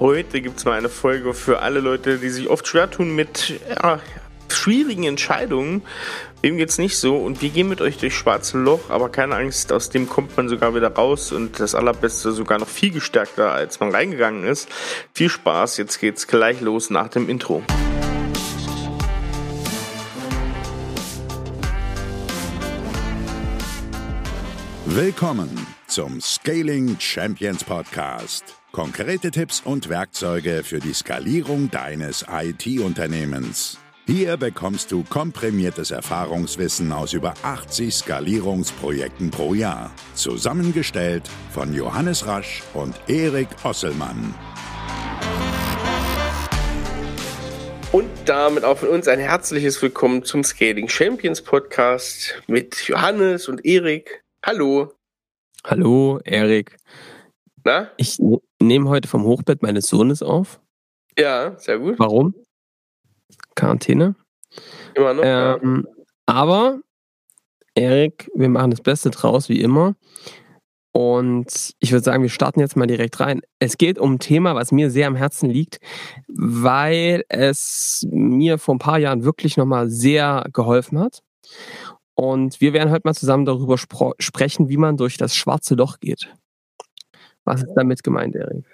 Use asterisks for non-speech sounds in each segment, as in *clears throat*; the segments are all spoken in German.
Heute gibt es mal eine Folge für alle Leute, die sich oft schwer tun mit ja, schwierigen Entscheidungen. Wem geht's nicht so? Und wir gehen mit euch durch schwarze Loch, aber keine Angst, aus dem kommt man sogar wieder raus und das Allerbeste sogar noch viel gestärkter, als man reingegangen ist. Viel Spaß, jetzt geht's gleich los nach dem Intro. Willkommen zum Scaling Champions Podcast. Konkrete Tipps und Werkzeuge für die Skalierung deines IT-Unternehmens. Hier bekommst du komprimiertes Erfahrungswissen aus über 80 Skalierungsprojekten pro Jahr. Zusammengestellt von Johannes Rasch und Erik Osselmann. Und damit auch von uns ein herzliches Willkommen zum Scaling Champions Podcast mit Johannes und Erik. Hallo. Hallo, Erik. Na? Ich nehme heute vom Hochbett meines Sohnes auf. Ja, sehr gut. Warum? Quarantäne. Immer noch. Ähm, Aber, Erik, wir machen das Beste draus, wie immer. Und ich würde sagen, wir starten jetzt mal direkt rein. Es geht um ein Thema, was mir sehr am Herzen liegt, weil es mir vor ein paar Jahren wirklich nochmal sehr geholfen hat. Und wir werden heute mal zusammen darüber sprechen, wie man durch das schwarze Loch geht. Was ist damit gemeint, Erik?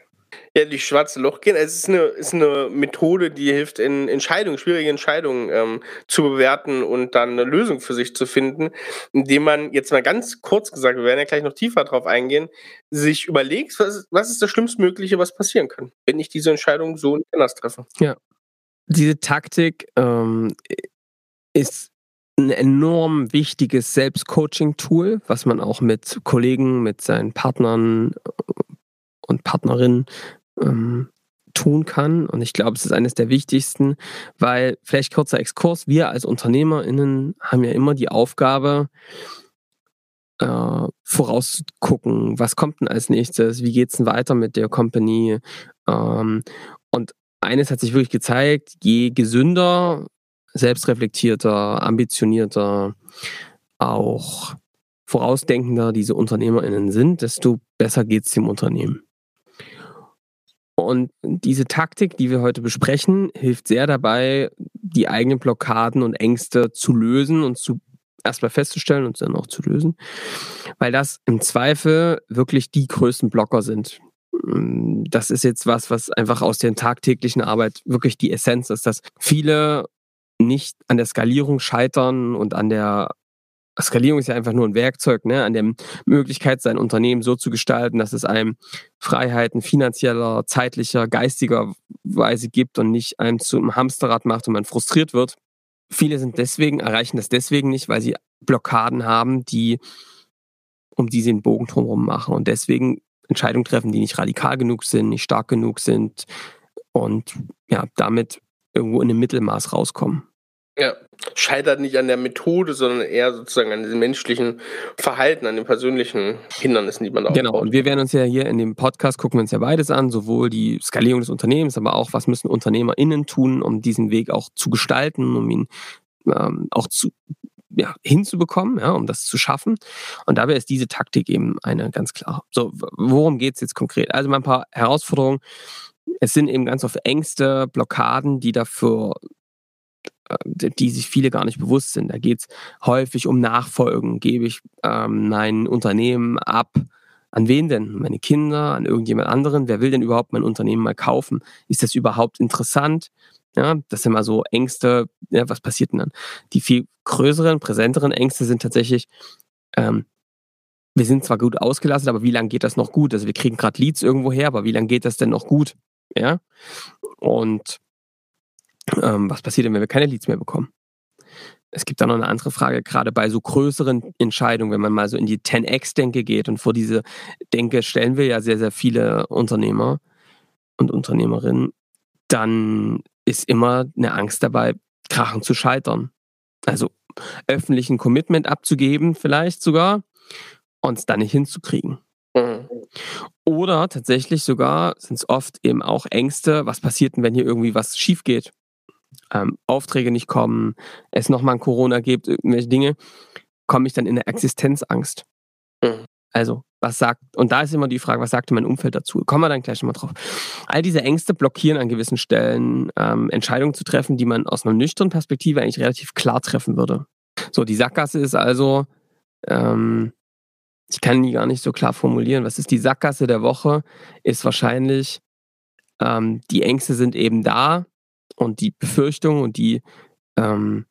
Ja, die schwarze Loch gehen. Es ist eine, ist eine Methode, die hilft, in Entscheidungen, schwierige Entscheidungen ähm, zu bewerten und dann eine Lösung für sich zu finden, indem man jetzt mal ganz kurz gesagt, wir werden ja gleich noch tiefer drauf eingehen, sich überlegt, was ist, was ist das Schlimmstmögliche, was passieren kann, wenn ich diese Entscheidung so anders treffe. Ja. Diese Taktik ähm, ist ein enorm wichtiges Selbstcoaching-Tool, was man auch mit Kollegen, mit seinen Partnern und Partnerinnen ähm, tun kann. Und ich glaube, es ist eines der wichtigsten, weil vielleicht kurzer Exkurs, wir als UnternehmerInnen haben ja immer die Aufgabe, äh, vorauszugucken, was kommt denn als nächstes, wie geht es denn weiter mit der Company. Ähm, und eines hat sich wirklich gezeigt, je gesünder, selbstreflektierter, ambitionierter, auch vorausdenkender diese UnternehmerInnen sind, desto besser geht es dem Unternehmen. Und diese Taktik, die wir heute besprechen, hilft sehr dabei, die eigenen Blockaden und Ängste zu lösen und zu erstmal festzustellen und dann auch zu lösen, weil das im Zweifel wirklich die größten Blocker sind. Das ist jetzt was, was einfach aus der tagtäglichen Arbeit wirklich die Essenz ist, dass viele nicht an der Skalierung scheitern und an der Skalierung ist ja einfach nur ein Werkzeug, ne, an der Möglichkeit, sein Unternehmen so zu gestalten, dass es einem Freiheiten finanzieller, zeitlicher, geistiger Weise gibt und nicht einem zum Hamsterrad macht und man frustriert wird. Viele sind deswegen, erreichen das deswegen nicht, weil sie Blockaden haben, die, um die sie den Bogen drumherum machen und deswegen Entscheidungen treffen, die nicht radikal genug sind, nicht stark genug sind und ja, damit irgendwo in einem Mittelmaß rauskommen. Ja, scheitert nicht an der Methode, sondern eher sozusagen an dem menschlichen Verhalten, an den persönlichen Hindernissen, die man da Genau, und wir werden uns ja hier in dem Podcast gucken wir uns ja beides an, sowohl die Skalierung des Unternehmens, aber auch, was müssen UnternehmerInnen tun, um diesen Weg auch zu gestalten, um ihn ähm, auch zu, ja, hinzubekommen, ja, um das zu schaffen. Und dabei ist diese Taktik eben eine ganz klare. So, worum geht es jetzt konkret? Also mal ein paar Herausforderungen. Es sind eben ganz oft Ängste, Blockaden, die dafür die sich viele gar nicht bewusst sind. Da geht es häufig um Nachfolgen. Gebe ich ähm, mein Unternehmen ab? An wen denn? Meine Kinder, an irgendjemand anderen? Wer will denn überhaupt mein Unternehmen mal kaufen? Ist das überhaupt interessant? Ja, das sind mal so Ängste. Ja, was passiert denn dann? Die viel größeren, präsenteren Ängste sind tatsächlich, ähm, wir sind zwar gut ausgelastet, aber wie lange geht das noch gut? Also wir kriegen gerade Leads irgendwo her, aber wie lange geht das denn noch gut? Ja. Und ähm, was passiert denn, wenn wir keine Leads mehr bekommen? Es gibt da noch eine andere Frage, gerade bei so größeren Entscheidungen, wenn man mal so in die 10x-Denke geht und vor diese Denke stellen wir ja sehr, sehr viele Unternehmer und Unternehmerinnen, dann ist immer eine Angst dabei, krachen zu scheitern. Also öffentlichen Commitment abzugeben, vielleicht sogar, und es dann nicht hinzukriegen. Mhm. Oder tatsächlich sogar sind es oft eben auch Ängste, was passiert denn, wenn hier irgendwie was schief geht? Ähm, Aufträge nicht kommen, es nochmal ein Corona gibt, irgendwelche Dinge, komme ich dann in eine Existenzangst. Mhm. Also was sagt, und da ist immer die Frage, was sagte mein Umfeld dazu? Kommen wir dann gleich nochmal drauf. All diese Ängste blockieren an gewissen Stellen, ähm, Entscheidungen zu treffen, die man aus einer nüchternen Perspektive eigentlich relativ klar treffen würde. So, die Sackgasse ist also, ähm, ich kann die gar nicht so klar formulieren. Was ist die Sackgasse der Woche? Ist wahrscheinlich, ähm, die Ängste sind eben da und die Befürchtungen und die, ähm,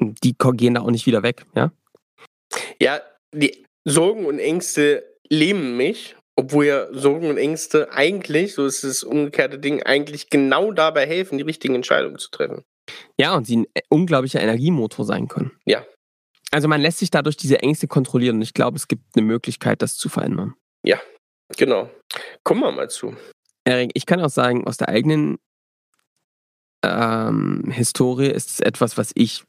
die gehen da auch nicht wieder weg, ja? Ja, die Sorgen und Ängste lähmen mich, obwohl ja Sorgen und Ängste eigentlich, so ist das umgekehrte Ding, eigentlich genau dabei helfen, die richtigen Entscheidungen zu treffen. Ja, und sie ein äh, unglaublicher Energiemotor sein können. Ja. Also man lässt sich dadurch diese Ängste kontrollieren und ich glaube, es gibt eine Möglichkeit, das zu verändern. Ja, genau. Kommen wir mal zu. Erik, ich kann auch sagen, aus der eigenen ähm, Historie ist etwas, was ich,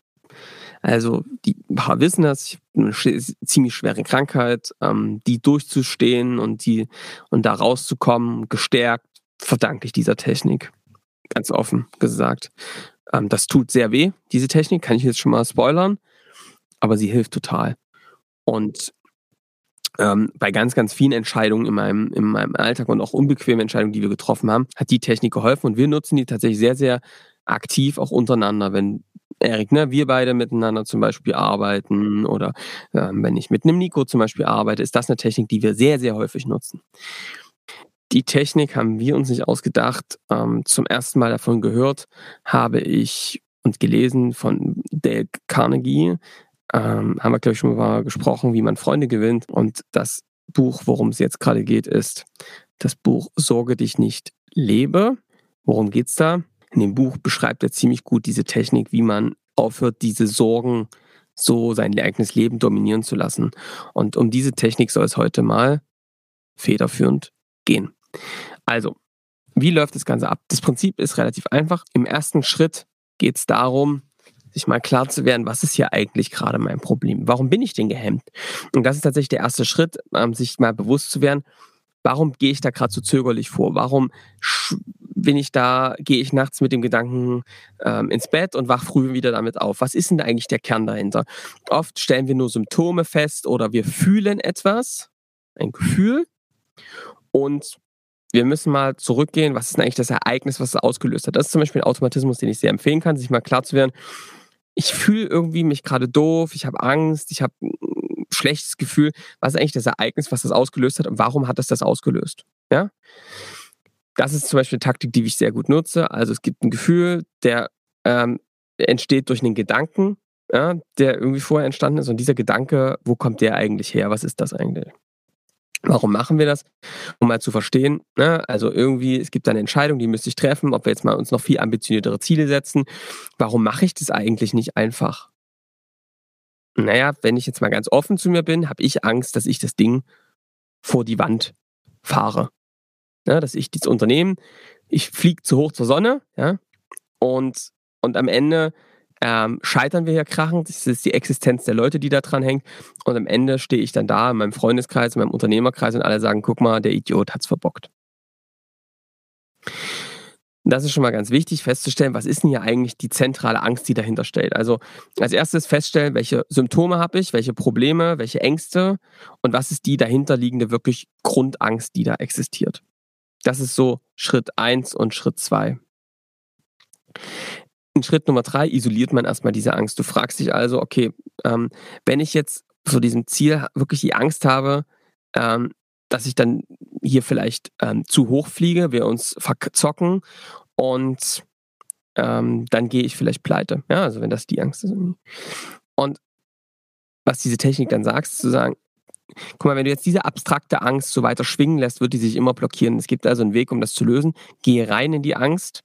also die paar wissen das, ich habe eine ziemlich schwere Krankheit, ähm, die durchzustehen und die und da rauszukommen, gestärkt, verdanke ich dieser Technik. Ganz offen gesagt. Ähm, das tut sehr weh, diese Technik, kann ich jetzt schon mal spoilern, aber sie hilft total. Und ähm, bei ganz, ganz vielen Entscheidungen in meinem, in meinem Alltag und auch unbequemen Entscheidungen, die wir getroffen haben, hat die Technik geholfen und wir nutzen die tatsächlich sehr, sehr aktiv auch untereinander. Wenn Erik, ne, wir beide miteinander zum Beispiel arbeiten oder ähm, wenn ich mit einem Nico zum Beispiel arbeite, ist das eine Technik, die wir sehr, sehr häufig nutzen. Die Technik haben wir uns nicht ausgedacht. Ähm, zum ersten Mal davon gehört habe ich und gelesen von Dale Carnegie, ähm, haben wir, glaube ich, schon mal gesprochen, wie man Freunde gewinnt. Und das Buch, worum es jetzt gerade geht, ist das Buch Sorge dich nicht, lebe. Worum geht's da? In dem Buch beschreibt er ziemlich gut diese Technik, wie man aufhört, diese Sorgen so sein eigenes Leben dominieren zu lassen. Und um diese Technik soll es heute mal federführend gehen. Also, wie läuft das Ganze ab? Das Prinzip ist relativ einfach. Im ersten Schritt geht es darum, sich mal klar zu werden, was ist hier eigentlich gerade mein Problem? Warum bin ich denn gehemmt? Und das ist tatsächlich der erste Schritt, ähm, sich mal bewusst zu werden, warum gehe ich da gerade so zögerlich vor? Warum bin ich da, gehe ich nachts mit dem Gedanken ähm, ins Bett und wach früh wieder damit auf? Was ist denn eigentlich der Kern dahinter? Oft stellen wir nur Symptome fest oder wir fühlen etwas, ein Gefühl, und wir müssen mal zurückgehen, was ist denn eigentlich das Ereignis, was es ausgelöst hat. Das ist zum Beispiel ein Automatismus, den ich sehr empfehlen kann, sich mal klar zu werden, ich fühle irgendwie mich gerade doof, ich habe Angst, ich habe ein schlechtes Gefühl. Was ist eigentlich das Ereignis, was das ausgelöst hat und warum hat das das ausgelöst? Ja? Das ist zum Beispiel eine Taktik, die ich sehr gut nutze. Also es gibt ein Gefühl, der ähm, entsteht durch einen Gedanken, ja, der irgendwie vorher entstanden ist. Und dieser Gedanke, wo kommt der eigentlich her? Was ist das eigentlich? Warum machen wir das? Um mal zu verstehen, ne? also irgendwie, es gibt eine Entscheidung, die müsste ich treffen, ob wir jetzt mal uns noch viel ambitioniertere Ziele setzen. Warum mache ich das eigentlich nicht einfach? Naja, wenn ich jetzt mal ganz offen zu mir bin, habe ich Angst, dass ich das Ding vor die Wand fahre. Ja, dass ich dieses Unternehmen, ich fliege zu hoch zur Sonne, ja, und, und am Ende ähm, scheitern wir hier krachend. Das ist die Existenz der Leute, die da dran hängt. Und am Ende stehe ich dann da in meinem Freundeskreis, in meinem Unternehmerkreis und alle sagen, guck mal, der Idiot hat's verbockt. Das ist schon mal ganz wichtig festzustellen, was ist denn hier eigentlich die zentrale Angst, die dahinter steht. Also als erstes feststellen, welche Symptome habe ich, welche Probleme, welche Ängste und was ist die dahinterliegende wirklich Grundangst, die da existiert. Das ist so Schritt eins und Schritt zwei. In Schritt Nummer drei isoliert man erstmal diese Angst. Du fragst dich also, okay, ähm, wenn ich jetzt vor diesem Ziel wirklich die Angst habe, ähm, dass ich dann hier vielleicht ähm, zu hoch fliege, wir uns verzocken und ähm, dann gehe ich vielleicht pleite. Ja, also wenn das die Angst ist. Und was diese Technik dann sagt, ist zu sagen, guck mal, wenn du jetzt diese abstrakte Angst so weiter schwingen lässt, wird die sich immer blockieren. Es gibt also einen Weg, um das zu lösen. Gehe rein in die Angst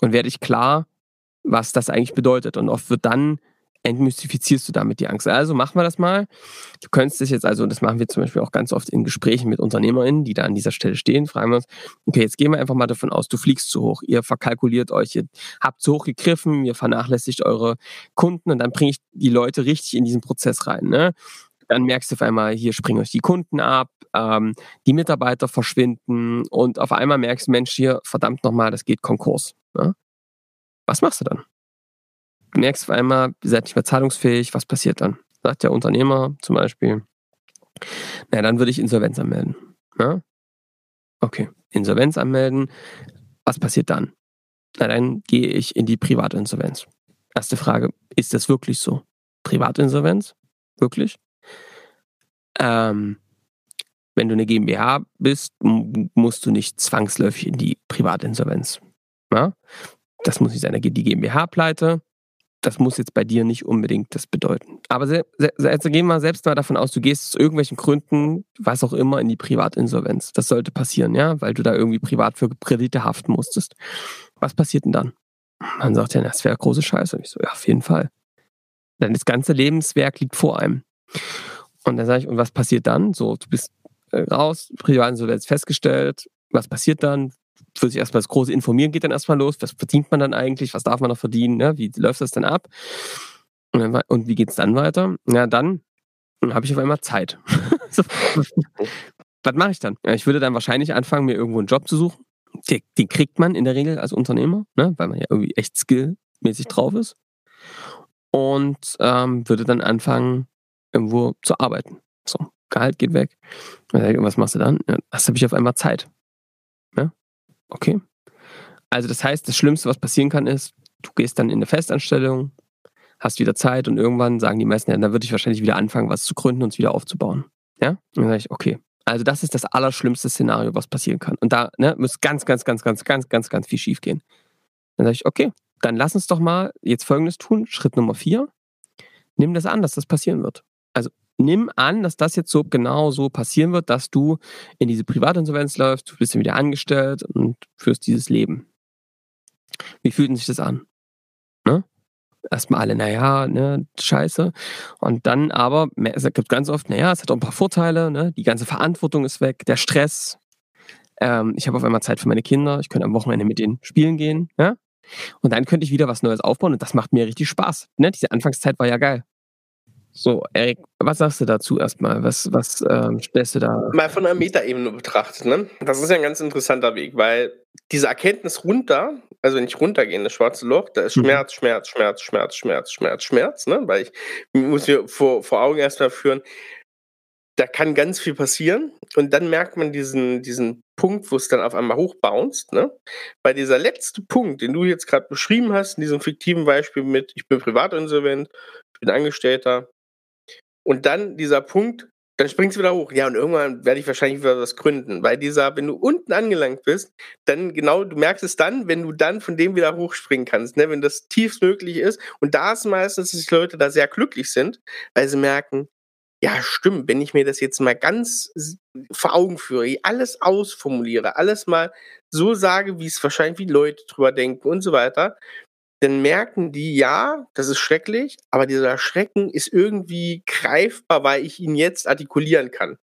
und werde dich klar, was das eigentlich bedeutet. Und oft wird dann entmystifizierst du damit die Angst. Also machen wir das mal. Du könntest dich jetzt also, das machen wir zum Beispiel auch ganz oft in Gesprächen mit UnternehmerInnen, die da an dieser Stelle stehen, fragen wir uns, okay, jetzt gehen wir einfach mal davon aus, du fliegst zu hoch, ihr verkalkuliert euch, ihr habt zu hoch gegriffen, ihr vernachlässigt eure Kunden und dann bringe ich die Leute richtig in diesen Prozess rein. Ne? Dann merkst du auf einmal, hier springen euch die Kunden ab, ähm, die Mitarbeiter verschwinden und auf einmal merkst du, Mensch, hier, verdammt nochmal, das geht Konkurs. Ne? Was machst du dann? Du merkst auf einmal, ihr seid nicht mehr zahlungsfähig, was passiert dann? Sagt der Unternehmer zum Beispiel, Na, dann würde ich Insolvenz anmelden. Ja? Okay, Insolvenz anmelden. Was passiert dann? Na, dann gehe ich in die Privatinsolvenz. Erste Frage, ist das wirklich so? Privatinsolvenz? Wirklich? Ähm, wenn du eine GmbH bist, musst du nicht zwangsläufig in die Privatinsolvenz. Ja? Das muss nicht sein, da geht die GmbH pleite. Das muss jetzt bei dir nicht unbedingt das bedeuten. Aber se, se, also gehen wir selbst mal davon aus, du gehst aus irgendwelchen Gründen, was auch immer, in die Privatinsolvenz. Das sollte passieren, ja, weil du da irgendwie privat für Kredite haften musstest. Was passiert denn dann? Man sagt ja, das wäre große Scheiße. Und ich so, ja, auf jeden Fall. Denn das ganze Lebenswerk liegt vor einem. Und dann sage ich, und was passiert dann? So, du bist äh, raus, Privatinsolvenz festgestellt. Was passiert dann? Für sich erstmal das große Informieren geht dann erstmal los. Was verdient man dann eigentlich? Was darf man noch verdienen? Ne? Wie läuft das dann ab? Und, dann, und wie geht es dann weiter? Ja, dann habe ich auf einmal Zeit. *laughs* was mache ich dann? Ja, ich würde dann wahrscheinlich anfangen, mir irgendwo einen Job zu suchen. Den, den kriegt man in der Regel als Unternehmer, ne? weil man ja irgendwie echt skillmäßig drauf ist. Und ähm, würde dann anfangen, irgendwo zu arbeiten. So, Gehalt geht weg. Was machst du dann? Ja, das habe ich auf einmal Zeit. Okay. Also das heißt, das Schlimmste, was passieren kann, ist, du gehst dann in eine Festanstellung, hast wieder Zeit und irgendwann sagen die meisten, ja, dann würde ich wahrscheinlich wieder anfangen, was zu gründen und es wieder aufzubauen. Ja? Und dann sage ich, okay. Also das ist das allerschlimmste Szenario, was passieren kann. Und da ne, muss ganz, ganz, ganz, ganz, ganz, ganz, ganz viel schief gehen. Dann sage ich, okay, dann lass uns doch mal jetzt Folgendes tun. Schritt Nummer vier. Nimm das an, dass das passieren wird. Nimm an, dass das jetzt so genau so passieren wird, dass du in diese Privatinsolvenz läufst, du bist dann wieder angestellt und führst dieses Leben. Wie fühlt sich das an? Ne? Erstmal alle, naja, ne, scheiße. Und dann aber, es gibt ganz oft, naja, es hat auch ein paar Vorteile, ne? Die ganze Verantwortung ist weg, der Stress. Ähm, ich habe auf einmal Zeit für meine Kinder, ich könnte am Wochenende mit denen spielen gehen, ja? Und dann könnte ich wieder was Neues aufbauen und das macht mir richtig Spaß. Ne? Diese Anfangszeit war ja geil. So, Erik, was sagst du dazu erstmal? Was, was ähm, stellst du da? Mal von einer Metaebene betrachtet, ne? Das ist ja ein ganz interessanter Weg, weil diese Erkenntnis runter, also wenn ich runtergehe in das schwarze Loch, da ist Schmerz, mhm. Schmerz, Schmerz, Schmerz, Schmerz, Schmerz, Schmerz, ne? Weil ich muss mir vor, vor Augen erstmal führen, da kann ganz viel passieren und dann merkt man diesen, diesen Punkt, wo es dann auf einmal hochbounced. Ne? Bei dieser letzte Punkt, den du jetzt gerade beschrieben hast, in diesem fiktiven Beispiel mit, ich bin privatinsolvent, ich bin Angestellter, und dann dieser Punkt, dann springst du wieder hoch. Ja, und irgendwann werde ich wahrscheinlich wieder was gründen. Weil dieser, wenn du unten angelangt bist, dann genau, du merkst es dann, wenn du dann von dem wieder hochspringen kannst, ne? wenn das tiefstmöglich ist. Und da ist meistens, dass die Leute da sehr glücklich sind, weil sie merken, ja, stimmt, wenn ich mir das jetzt mal ganz vor Augen führe, alles ausformuliere, alles mal so sage, wie es wahrscheinlich wie Leute drüber denken und so weiter, dann merken die, ja, das ist schrecklich, aber dieser Schrecken ist irgendwie greifbar, weil ich ihn jetzt artikulieren kann.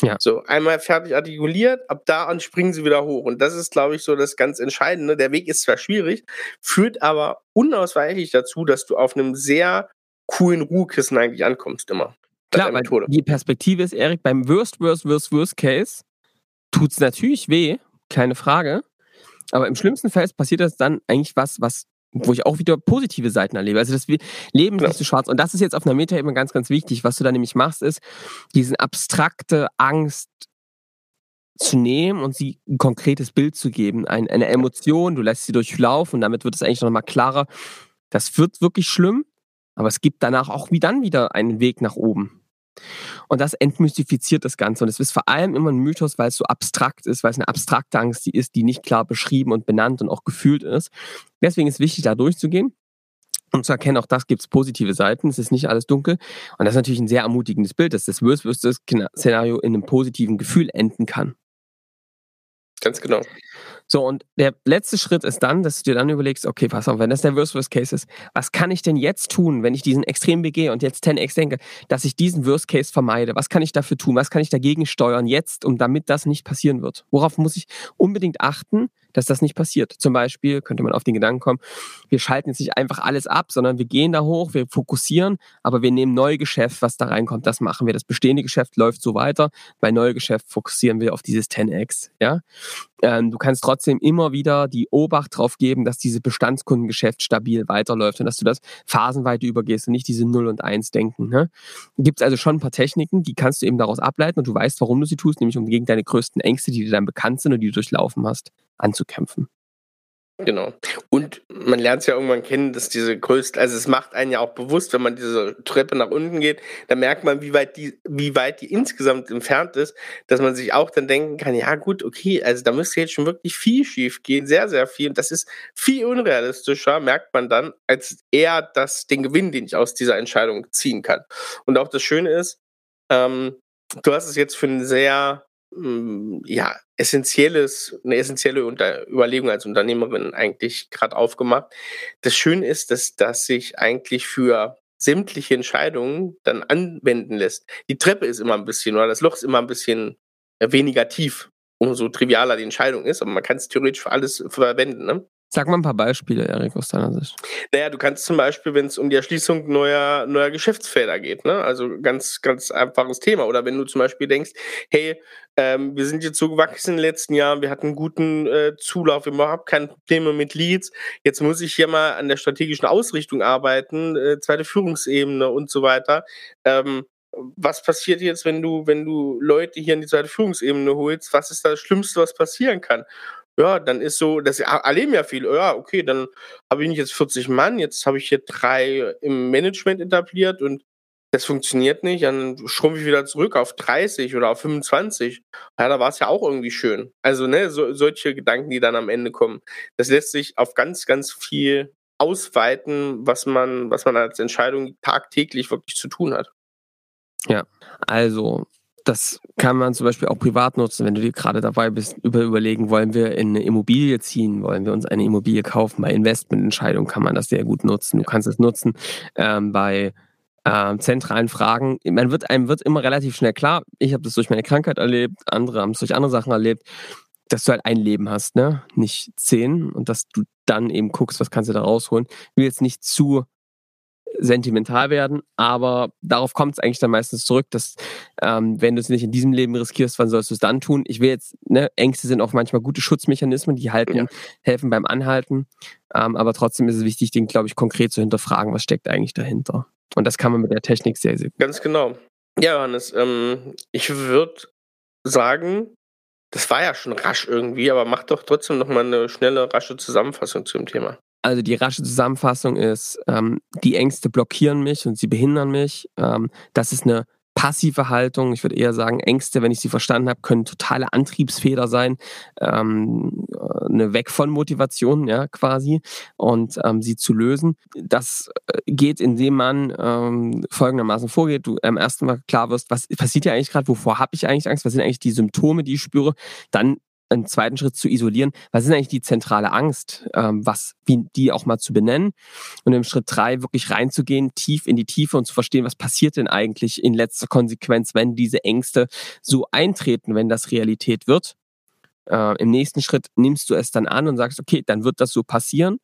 Ja. So, einmal fertig artikuliert, ab da an springen sie wieder hoch. Und das ist, glaube ich, so das ganz Entscheidende. Der Weg ist zwar schwierig, führt aber unausweichlich dazu, dass du auf einem sehr coolen Ruhekissen eigentlich ankommst immer. Klar, weil die Perspektive ist, Erik, beim Worst, Worst, Worst, Worst Case tut es natürlich weh, keine Frage. Aber im schlimmsten Fall passiert das dann eigentlich was, was wo ich auch wieder positive Seiten erlebe. Also das Leben ist nicht so schwarz. Und das ist jetzt auf einer Meta-Ebene ganz, ganz wichtig. Was du da nämlich machst, ist, diesen abstrakte Angst zu nehmen und sie ein konkretes Bild zu geben, ein, eine Emotion, du lässt sie durchlaufen und damit wird es eigentlich nochmal klarer, das wird wirklich schlimm, aber es gibt danach auch wie dann wieder einen Weg nach oben. Und das entmystifiziert das Ganze. Und es ist vor allem immer ein Mythos, weil es so abstrakt ist, weil es eine abstrakte Angst ist, die nicht klar beschrieben und benannt und auch gefühlt ist. Deswegen ist wichtig, da durchzugehen und zu erkennen, auch das gibt es positive Seiten, es ist nicht alles dunkel. Und das ist natürlich ein sehr ermutigendes Bild, dass das Worst-Worst-Szenario in einem positiven Gefühl enden kann. Ganz genau. So, und der letzte Schritt ist dann, dass du dir dann überlegst, okay, pass auf, wenn das der Worst Worst Case ist, was kann ich denn jetzt tun, wenn ich diesen Extrem begehe und jetzt 10x denke, dass ich diesen Worst Case vermeide? Was kann ich dafür tun? Was kann ich dagegen steuern jetzt, um damit das nicht passieren wird? Worauf muss ich unbedingt achten, dass das nicht passiert. Zum Beispiel könnte man auf den Gedanken kommen, wir schalten jetzt nicht einfach alles ab, sondern wir gehen da hoch, wir fokussieren, aber wir nehmen Neugeschäft, was da reinkommt, das machen wir. Das bestehende Geschäft läuft so weiter. Bei Neugeschäft fokussieren wir auf dieses 10x. Ja? Ähm, du kannst trotzdem immer wieder die Obacht drauf geben, dass dieses Bestandskundengeschäft stabil weiterläuft und dass du das phasenweise übergehst und nicht diese 0 und 1 denken. Ne? Gibt es also schon ein paar Techniken, die kannst du eben daraus ableiten und du weißt, warum du sie tust, nämlich um gegen deine größten Ängste, die dir dann bekannt sind und die du durchlaufen hast, anzukämpfen. Genau. Und man lernt es ja irgendwann kennen, dass diese größte, also es macht einen ja auch bewusst, wenn man diese Treppe nach unten geht, da merkt man, wie weit die, wie weit die insgesamt entfernt ist, dass man sich auch dann denken kann, ja gut, okay, also da müsste jetzt schon wirklich viel schief gehen, sehr, sehr viel. Und das ist viel unrealistischer, merkt man dann, als eher das, den Gewinn, den ich aus dieser Entscheidung ziehen kann. Und auch das Schöne ist, ähm, du hast es jetzt für einen sehr hm, ja, essentielles, eine essentielle Unter Überlegung als Unternehmerin eigentlich gerade aufgemacht. Das Schöne ist, dass das sich eigentlich für sämtliche Entscheidungen dann anwenden lässt. Die Treppe ist immer ein bisschen, oder das Loch ist immer ein bisschen äh, weniger tief, umso trivialer die Entscheidung ist, aber man kann es theoretisch für alles verwenden. Ne? Sag mal ein paar Beispiele, Erik, aus deiner Sicht. Naja, du kannst zum Beispiel, wenn es um die Erschließung neuer, neuer Geschäftsfelder geht, ne? also ganz, ganz einfaches Thema. Oder wenn du zum Beispiel denkst, hey, ähm, wir sind jetzt so gewachsen in den letzten Jahren, wir hatten einen guten äh, Zulauf, wir haben überhaupt keine Probleme mit Leads. Jetzt muss ich hier mal an der strategischen Ausrichtung arbeiten, äh, zweite Führungsebene und so weiter. Ähm, was passiert jetzt, wenn du, wenn du Leute hier in die zweite Führungsebene holst? Was ist das Schlimmste, was passieren kann? Ja, dann ist so, das erleben ja viel. Ja, okay, dann habe ich nicht jetzt 40 Mann, jetzt habe ich hier drei im Management etabliert und das funktioniert nicht, dann schrumpfe ich wieder zurück auf 30 oder auf 25. Ja, da war es ja auch irgendwie schön. Also, ne, so, solche Gedanken, die dann am Ende kommen. Das lässt sich auf ganz, ganz viel ausweiten, was man, was man als Entscheidung tagtäglich wirklich zu tun hat. Ja, also das kann man zum Beispiel auch privat nutzen, wenn du dir gerade dabei bist, über überlegen, wollen wir in eine Immobilie ziehen, wollen wir uns eine Immobilie kaufen. Bei Investmententscheidungen kann man das sehr gut nutzen. Du kannst es nutzen ähm, bei ähm, zentralen Fragen. Man wird, einem wird immer relativ schnell klar, ich habe das durch meine Krankheit erlebt, andere haben es durch andere Sachen erlebt, dass du halt ein Leben hast, ne? Nicht zehn und dass du dann eben guckst, was kannst du da rausholen. Ich will jetzt nicht zu sentimental werden, aber darauf kommt es eigentlich dann meistens zurück, dass ähm, wenn du es nicht in diesem Leben riskierst, wann sollst du es dann tun? Ich will jetzt, ne, Ängste sind auch manchmal gute Schutzmechanismen, die halten, ja. helfen beim Anhalten, ähm, aber trotzdem ist es wichtig, den, glaube ich, konkret zu hinterfragen, was steckt eigentlich dahinter. Und das kann man mit der Technik sehr, sehr gut. Ganz genau. Ja, Johannes, ähm, ich würde sagen, das war ja schon rasch irgendwie, aber mach doch trotzdem nochmal eine schnelle, rasche Zusammenfassung zu dem Thema. Also die rasche Zusammenfassung ist, ähm, die Ängste blockieren mich und sie behindern mich. Ähm, das ist eine passive Haltung. Ich würde eher sagen, Ängste, wenn ich sie verstanden habe, können totale Antriebsfeder sein, ähm, eine Weg von Motivation, ja, quasi, und ähm, sie zu lösen. Das äh, geht, indem man ähm, folgendermaßen vorgeht. Du am ersten Mal klar wirst, was passiert ja eigentlich gerade, wovor habe ich eigentlich Angst, was sind eigentlich die Symptome, die ich spüre. Dann einen zweiten Schritt zu isolieren. Was ist eigentlich die zentrale Angst? Ähm, was, wie die auch mal zu benennen. Und im Schritt drei wirklich reinzugehen, tief in die Tiefe und zu verstehen, was passiert denn eigentlich in letzter Konsequenz, wenn diese Ängste so eintreten, wenn das Realität wird. Äh, Im nächsten Schritt nimmst du es dann an und sagst, okay, dann wird das so passieren.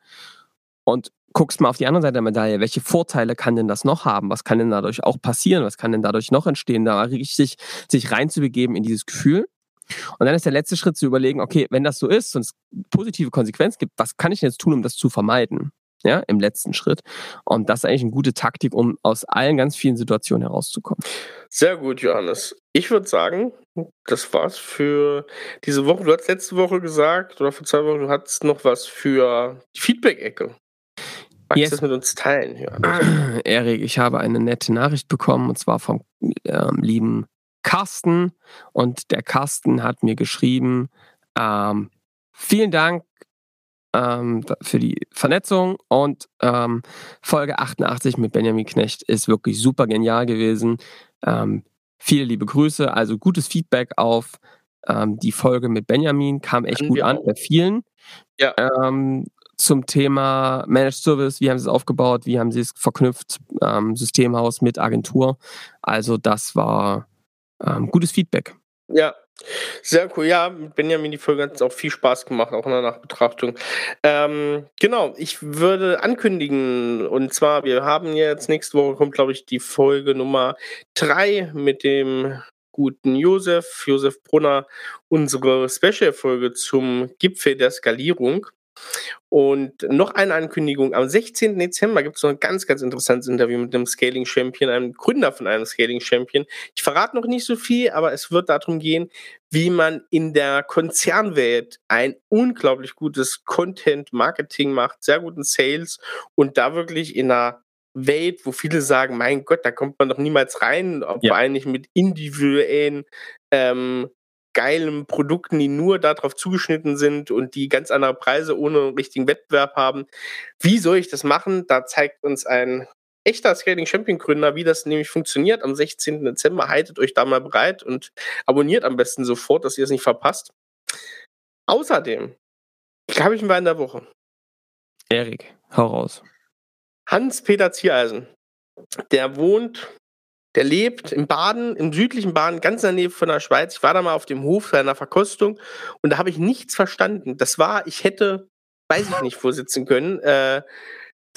Und guckst mal auf die andere Seite der Medaille, welche Vorteile kann denn das noch haben? Was kann denn dadurch auch passieren? Was kann denn dadurch noch entstehen? Da richtig sich reinzubegeben in dieses Gefühl und dann ist der letzte Schritt zu überlegen, okay, wenn das so ist und es positive Konsequenzen gibt, was kann ich denn jetzt tun, um das zu vermeiden? Ja, im letzten Schritt. Und das ist eigentlich eine gute Taktik, um aus allen ganz vielen Situationen herauszukommen. Sehr gut, Johannes. Ich würde sagen, das war's für diese Woche. Du hast letzte Woche gesagt, oder vor zwei Wochen, du hattest noch was für die Feedback-Ecke. Magst yes. du das mit uns teilen? Johannes? *clears throat* Erik, ich habe eine nette Nachricht bekommen, und zwar vom ähm, lieben Carsten und der Carsten hat mir geschrieben, ähm, vielen Dank ähm, für die Vernetzung und ähm, Folge 88 mit Benjamin Knecht ist wirklich super genial gewesen. Ähm, viele liebe Grüße, also gutes Feedback auf ähm, die Folge mit Benjamin, kam echt gut an bei vielen. Ja. Ähm, zum Thema Managed Service, wie haben sie es aufgebaut, wie haben sie es verknüpft, Systemhaus mit Agentur. Also das war ähm, gutes Feedback. Ja, Sehr cool, ja, mit Benjamin die Folge hat auch viel Spaß gemacht, auch in der Nachbetrachtung. Ähm, genau, ich würde ankündigen, und zwar, wir haben jetzt nächste Woche kommt, glaube ich, die Folge Nummer 3 mit dem guten Josef, Josef Brunner, unsere Special-Folge zum Gipfel der Skalierung. Und noch eine Ankündigung. Am 16. Dezember gibt es noch ein ganz, ganz interessantes Interview mit einem Scaling Champion, einem Gründer von einem Scaling Champion. Ich verrate noch nicht so viel, aber es wird darum gehen, wie man in der Konzernwelt ein unglaublich gutes Content-Marketing macht, sehr guten Sales und da wirklich in einer Welt, wo viele sagen, mein Gott, da kommt man doch niemals rein, vor ja. nicht mit individuellen ähm, geilen Produkten, die nur darauf zugeschnitten sind und die ganz andere Preise ohne richtigen Wettbewerb haben. Wie soll ich das machen? Da zeigt uns ein echter Scaling Champion Gründer, wie das nämlich funktioniert am 16. Dezember. Haltet euch da mal bereit und abonniert am besten sofort, dass ihr es nicht verpasst. Außerdem habe ich einen Wein der Woche. Erik, hau raus. Hans-Peter Ziereisen. Der wohnt der lebt im Baden, im südlichen Baden, ganz in der Nähe von der Schweiz. Ich war da mal auf dem Hof seiner Verkostung und da habe ich nichts verstanden. Das war, ich hätte, weiß ich nicht, wo sitzen können. Äh,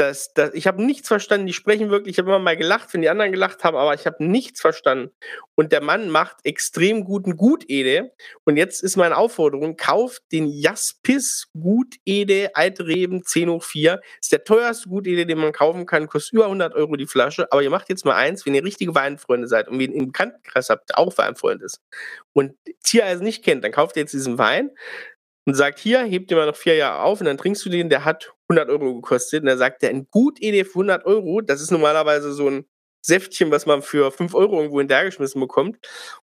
das, das, ich habe nichts verstanden. Die sprechen wirklich, ich habe immer mal gelacht, wenn die anderen gelacht haben, aber ich habe nichts verstanden. Und der Mann macht extrem guten Gutede. Und jetzt ist meine Aufforderung: kauft den Jaspis Gutede Alte Reben 10 hoch 4. Ist der teuerste Gutede, den man kaufen kann, kostet über 100 Euro die Flasche. Aber ihr macht jetzt mal eins, wenn ihr richtige Weinfreunde seid und wen im Bekanntenkreis habt, der auch Weinfreund ist und Tiereisen nicht kennt, dann kauft ihr jetzt diesen Wein und sagt, hier, hebt dir mal noch vier Jahre auf und dann trinkst du den, der hat 100 Euro gekostet. Und dann sagt er, ein gut ED für 100 Euro, das ist normalerweise so ein Säftchen, was man für 5 Euro irgendwo hinterhergeschmissen bekommt.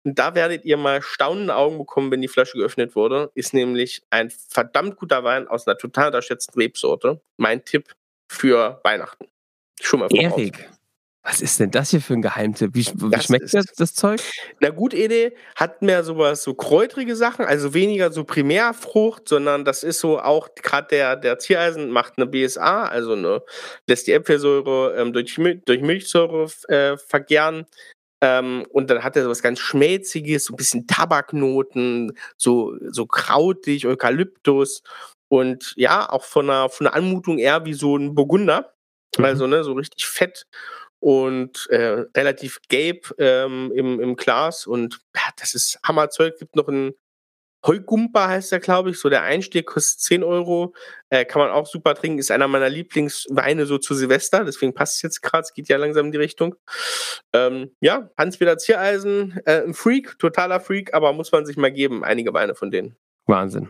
Und da werdet ihr mal staunende Augen bekommen, wenn die Flasche geöffnet wurde. Ist nämlich ein verdammt guter Wein aus einer total unterschätzten Rebsorte. Mein Tipp für Weihnachten. Schon mal voraus. Erik, was ist denn das hier für ein Geheimtipp? Wie, wie schmeckt das, das Zeug? Na gut, Ede hat mehr sowas, so kräutrige Sachen, also weniger so Primärfrucht, sondern das ist so auch, gerade der, der Tiereisen macht eine BSA, also eine, lässt die Äpfelsäure ähm, durch, durch Milchsäure äh, vergären. Ähm, und dann hat er sowas ganz Schmelziges, so ein bisschen Tabaknoten, so, so krautig, Eukalyptus. Und ja, auch von der, von der Anmutung eher wie so ein Burgunder. Mhm. Also, ne, so richtig fett und äh, relativ gelb ähm, im, im Glas. Und ja, das ist Hammerzeug. Gibt noch ein Heugumpa heißt der, glaube ich. So der Einstieg kostet 10 Euro. Äh, kann man auch super trinken. Ist einer meiner Lieblingsweine so zu Silvester. Deswegen passt es jetzt gerade. Es geht ja langsam in die Richtung. Ähm, ja, Hans-Peter Ziereisen, äh, ein Freak, totaler Freak, aber muss man sich mal geben. Einige Weine von denen. Wahnsinn.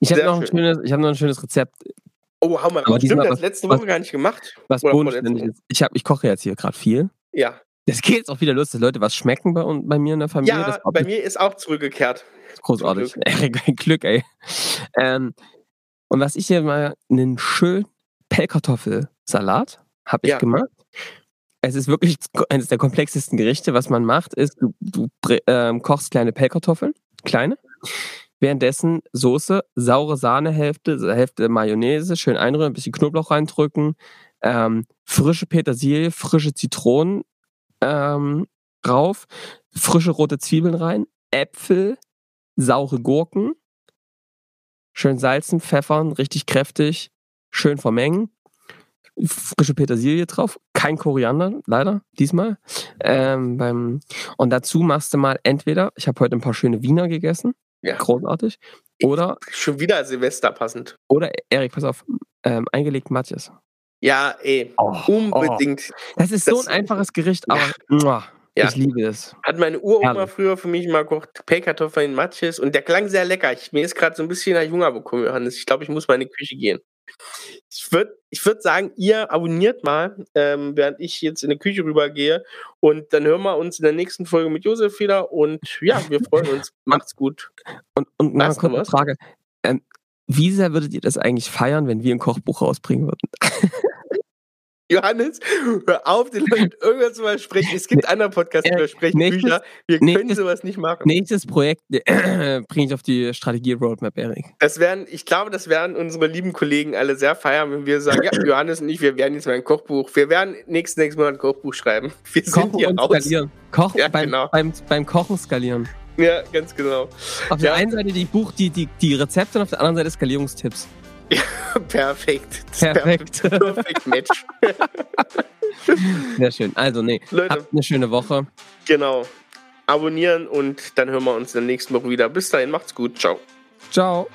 Ich habe noch, hab noch ein schönes Rezept. Oh, hau mal. Stimmt, das was, letzte Woche was, gar nicht gemacht. Was bodenständig ist. Ich, hab, ich koche jetzt hier gerade viel. Ja. Das geht jetzt auch wieder los, dass Leute was schmecken bei, bei mir in der Familie. Ja, bei mir ist auch zurückgekehrt. Großartig. *laughs* Glück. Glück, ey. Ähm, und was ich hier mal, einen schönen Pellkartoffelsalat habe ich ja. gemacht. Es ist wirklich eines der komplexesten Gerichte. Was man macht, ist, du, du ähm, kochst kleine Pellkartoffeln, kleine, Währenddessen Soße, saure Sahnehälfte, Hälfte Mayonnaise, schön einrühren, ein bisschen Knoblauch reindrücken, ähm, frische Petersilie, frische Zitronen ähm, rauf, frische rote Zwiebeln rein, Äpfel, saure Gurken, schön salzen, pfeffern, richtig kräftig, schön vermengen, frische Petersilie drauf, kein Koriander, leider, diesmal. Ähm, beim, und dazu machst du mal entweder, ich habe heute ein paar schöne Wiener gegessen, ja. Großartig. Oder. Schon wieder Silvester passend. Oder, Erik, pass auf, ähm, eingelegt Matjes. Ja, ey. Oh, unbedingt. Oh. Das ist das, so ein einfaches Gericht, aber ja. Ja. ich liebe es. Hat meine Uroma früher für mich mal gekocht, Pellkartoffeln in Matjes und der klang sehr lecker. Ich, mir ist gerade so ein bisschen nach Hunger bekommen, Johannes. Ich glaube, ich muss mal in die Küche gehen. Ich würde ich würd sagen, ihr abonniert mal, ähm, während ich jetzt in die Küche rübergehe. Und dann hören wir uns in der nächsten Folge mit Josef wieder. Und ja, wir *laughs* freuen uns. Macht's gut. Und, und noch eine kurze Frage. Ähm, wie sehr würdet ihr das eigentlich feiern, wenn wir ein Kochbuch rausbringen würden? *laughs* Johannes, hör auf, den Leuten irgendwas zu sprechen. Es gibt andere Podcasts, die sprechen nächstes, Bücher. Wir nächstes, können sowas nicht machen. Nächstes Projekt *clears throat* äh, bringe ich auf die Strategie-Roadmap, Erik. Das werden, ich glaube, das werden unsere lieben Kollegen alle sehr feiern, wenn wir sagen, ja, *clears throat* Johannes und ich, wir werden jetzt mal ein Kochbuch, wir werden nächsten, nächsten Monat ein Kochbuch schreiben. Wir Kochen sind hier und raus. skalieren. Kochen, ja, beim, genau. beim, beim Kochen skalieren. Ja, ganz genau. Auf der Ja. einen Seite die Buch, die, die, die Rezepte und auf der anderen Seite Skalierungstipps. *laughs* Perfekt. Das. Perfekt, perfekt Match. *laughs* Sehr schön. Also, nee, Leute. habt eine schöne Woche. Genau. Abonnieren und dann hören wir uns in der nächsten Woche wieder. Bis dahin, macht's gut. Ciao. Ciao.